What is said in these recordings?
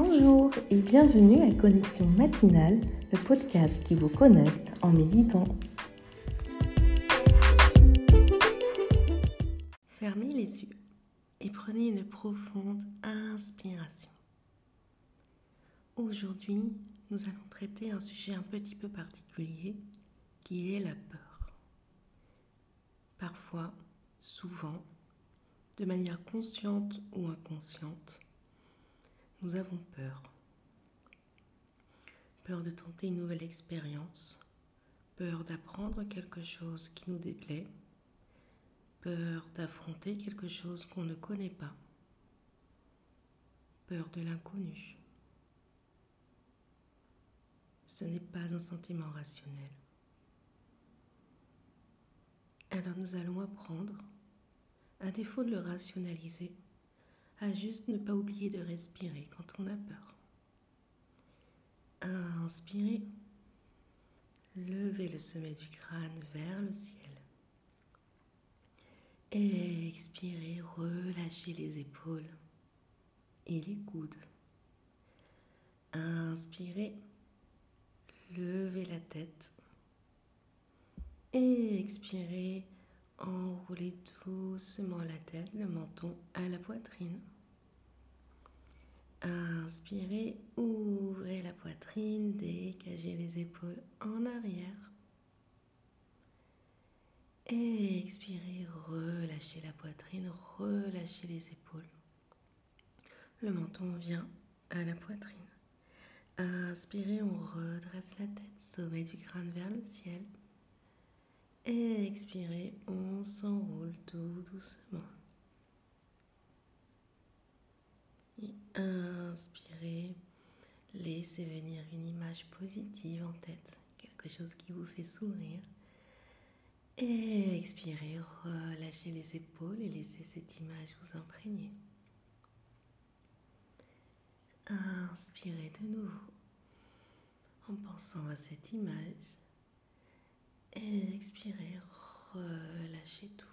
Bonjour et bienvenue à Connexion matinale, le podcast qui vous connecte en méditant. Fermez les yeux et prenez une profonde inspiration. Aujourd'hui, nous allons traiter un sujet un petit peu particulier qui est la peur. Parfois, souvent, de manière consciente ou inconsciente, nous avons peur. Peur de tenter une nouvelle expérience, peur d'apprendre quelque chose qui nous déplaît, peur d'affronter quelque chose qu'on ne connaît pas, peur de l'inconnu. Ce n'est pas un sentiment rationnel. Alors nous allons apprendre, à défaut de le rationaliser, à juste ne pas oublier de respirer quand on a peur. Inspirez. Levez le sommet du crâne vers le ciel. Expirez, relâchez les épaules et les coudes. Inspirez, levez la tête. Expirez, Enroulez doucement la tête, le menton à la poitrine. Inspirez, ouvrez la poitrine, dégagez les épaules en arrière. Expirez, relâchez la poitrine, relâchez les épaules. Le menton vient à la poitrine. Inspirez, on redresse la tête, sommet du crâne vers le ciel. Expirez, on s'enroule tout doucement. Et inspirez, laissez venir une image positive en tête, quelque chose qui vous fait sourire. Et expirez, relâchez les épaules et laissez cette image vous imprégner. Inspirez de nouveau en pensant à cette image expirez, relâchez tout.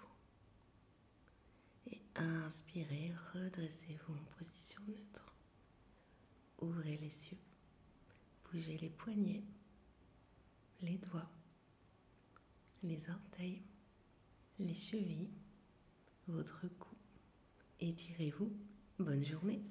Et inspirez, redressez-vous en position neutre. Ouvrez les yeux. Bougez les poignets, les doigts, les orteils, les chevilles, votre cou. Étirez-vous. Bonne journée.